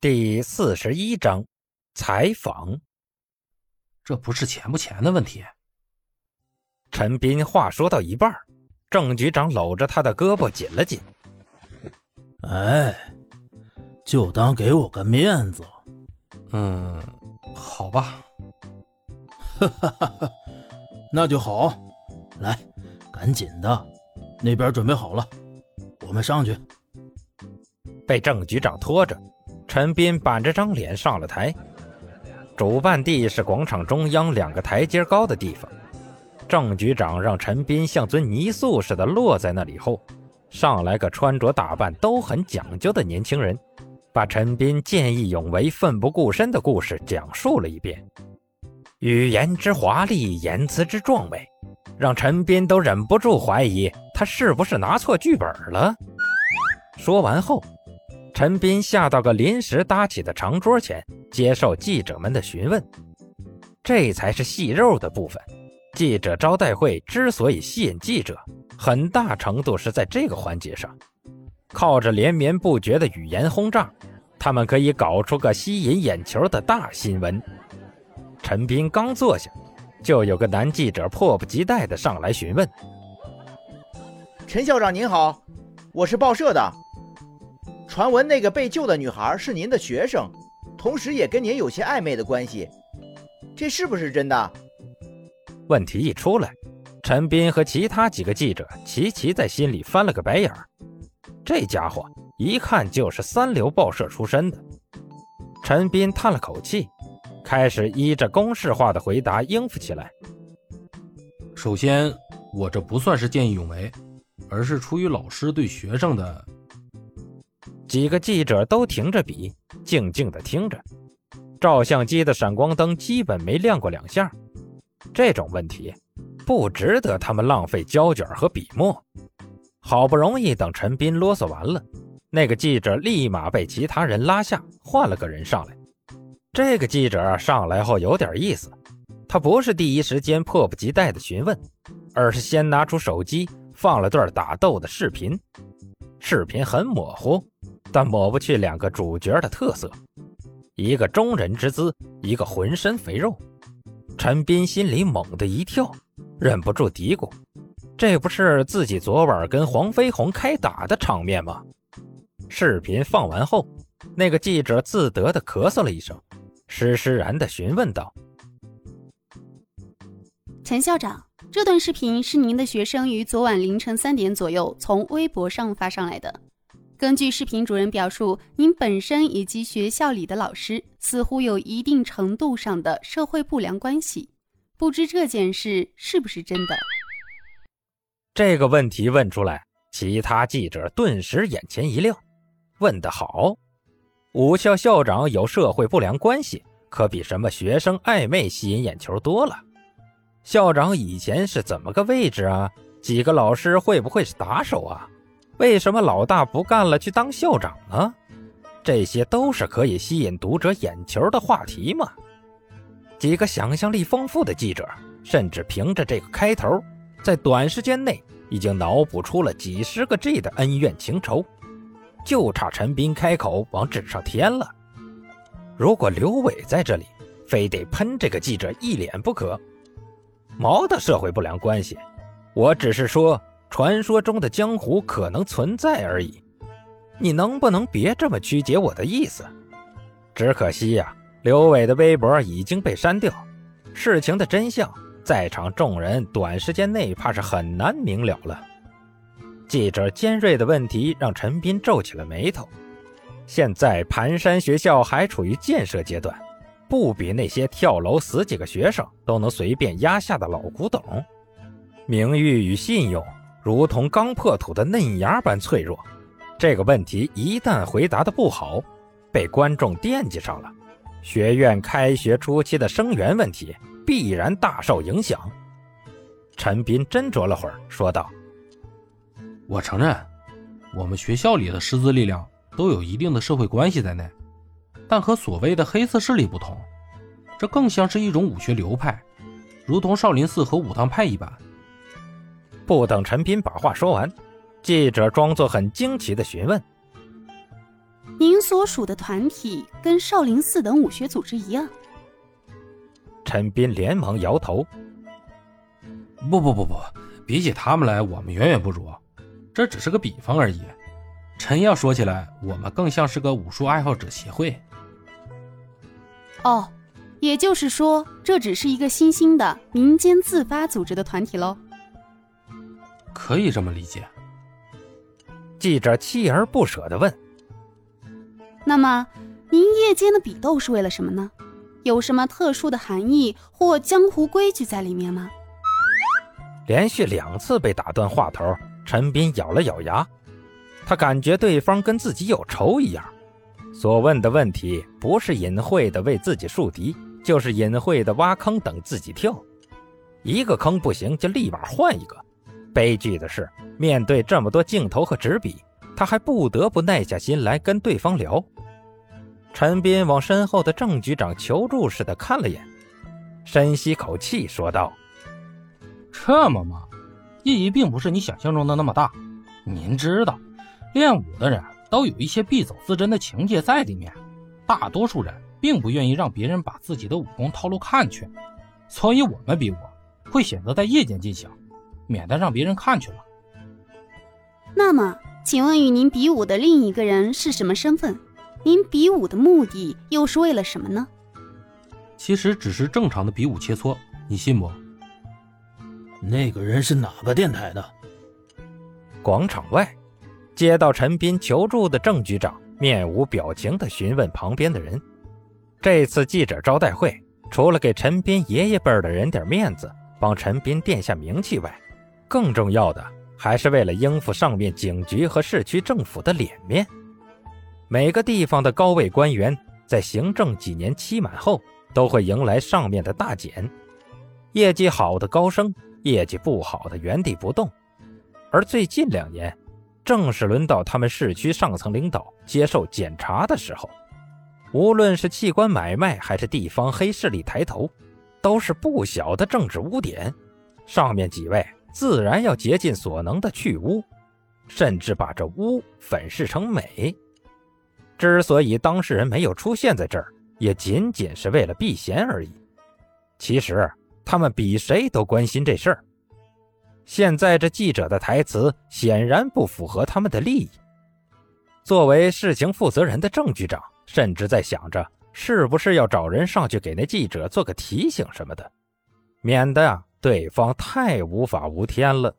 第四十一章采访。这不是钱不钱的问题。陈斌话说到一半，郑局长搂着他的胳膊紧了紧。哎，就当给我个面子。嗯，好吧。哈哈哈哈，那就好。来，赶紧的，那边准备好了，我们上去。被郑局长拖着。陈斌板着张脸上了台，主办地是广场中央两个台阶高的地方。郑局长让陈斌像尊泥塑似的落在那里后，上来个穿着打扮都很讲究的年轻人，把陈斌见义勇为、奋不顾身的故事讲述了一遍。语言之华丽，言辞之壮美，让陈斌都忍不住怀疑他是不是拿错剧本了。说完后。陈斌下到个临时搭起的长桌前，接受记者们的询问。这才是细肉的部分。记者招待会之所以吸引记者，很大程度是在这个环节上。靠着连绵不绝的语言轰炸，他们可以搞出个吸引眼球的大新闻。陈斌刚坐下，就有个男记者迫不及待地上来询问：“陈校长您好，我是报社的。”传闻那个被救的女孩是您的学生，同时也跟您有些暧昧的关系，这是不是真的？问题一出来，陈斌和其他几个记者齐齐在心里翻了个白眼儿。这家伙一看就是三流报社出身的。陈斌叹了口气，开始依着公式化的回答应付起来。首先，我这不算是见义勇为，而是出于老师对学生的。几个记者都停着笔，静静地听着。照相机的闪光灯基本没亮过两下。这种问题不值得他们浪费胶卷和笔墨。好不容易等陈斌啰嗦完了，那个记者立马被其他人拉下，换了个人上来。这个记者上来后有点意思，他不是第一时间迫不及待的询问，而是先拿出手机放了段打斗的视频。视频很模糊。但抹不去两个主角的特色，一个中人之姿，一个浑身肥肉。陈斌心里猛地一跳，忍不住嘀咕：“这不是自己昨晚跟黄飞鸿开打的场面吗？”视频放完后，那个记者自得地咳嗽了一声，施施然地询问道：“陈校长，这段视频是您的学生于昨晚凌晨三点左右从微博上发上来的。”根据视频主人表述，您本身以及学校里的老师似乎有一定程度上的社会不良关系，不知这件事是不是真的？这个问题问出来，其他记者顿时眼前一亮，问得好！武校校长有社会不良关系，可比什么学生暧昧吸引眼球多了。校长以前是怎么个位置啊？几个老师会不会是打手啊？为什么老大不干了，去当校长呢？这些都是可以吸引读者眼球的话题嘛。几个想象力丰富的记者，甚至凭着这个开头，在短时间内已经脑补出了几十个 G 的恩怨情仇，就差陈斌开口往纸上添了。如果刘伟在这里，非得喷这个记者一脸不可。毛的社会不良关系，我只是说。传说中的江湖可能存在而已，你能不能别这么曲解我的意思？只可惜呀，刘伟的微博已经被删掉，事情的真相，在场众人短时间内怕是很难明了了。记者尖锐的问题让陈斌皱起了眉头。现在盘山学校还处于建设阶段，不比那些跳楼死几个学生都能随便压下的老古董，名誉与信用。如同刚破土的嫩芽般脆弱，这个问题一旦回答的不好，被观众惦记上了，学院开学初期的生源问题必然大受影响。陈斌斟酌了会儿，说道：“我承认，我们学校里的师资力量都有一定的社会关系在内，但和所谓的黑色势力不同，这更像是一种武学流派，如同少林寺和武当派一般。”不等陈斌把话说完，记者装作很惊奇的询问：“您所属的团体跟少林寺等武学组织一样？陈斌连忙摇头：“不不不不，比起他们来，我们远远不如。这只是个比方而已。陈要说起来，我们更像是个武术爱好者协会。”哦，也就是说，这只是一个新兴的民间自发组织的团体喽？可以这么理解。记者锲而不舍的问。那么，您夜间的比斗是为了什么呢？有什么特殊的含义或江湖规矩在里面吗？连续两次被打断话头，陈斌咬了咬牙，他感觉对方跟自己有仇一样。所问的问题不是隐晦的为自己树敌，就是隐晦的挖坑等自己跳。一个坑不行，就立马换一个。悲剧的是，面对这么多镜头和纸笔，他还不得不耐下心来跟对方聊。陈斌往身后的郑局长求助似的看了眼，深吸口气说道：“这么忙，意义并不是你想象中的那么大。您知道，练武的人都有一些必走自珍的情节在里面，大多数人并不愿意让别人把自己的武功套路看去，所以我们比武会选择在夜间进行，免得让别人看去了。那么，请问与您比武的另一个人是什么身份？您比武的目的又是为了什么呢？其实只是正常的比武切磋，你信不？那个人是哪个电台的？广场外，接到陈斌求助的郑局长面无表情地询问旁边的人。这次记者招待会，除了给陈斌爷爷辈的人点面子，帮陈斌垫下名气外，更重要的还是为了应付上面警局和市区政府的脸面。每个地方的高位官员在行政几年期满后，都会迎来上面的大检，业绩好的高升，业绩不好的原地不动。而最近两年，正是轮到他们市区上层领导接受检查的时候，无论是器官买卖还是地方黑势力抬头，都是不小的政治污点。上面几位自然要竭尽所能的去污，甚至把这污粉饰成美。之所以当事人没有出现在这儿，也仅仅是为了避嫌而已。其实他们比谁都关心这事儿。现在这记者的台词显然不符合他们的利益。作为事情负责人的郑局长，甚至在想着是不是要找人上去给那记者做个提醒什么的，免得啊对方太无法无天了。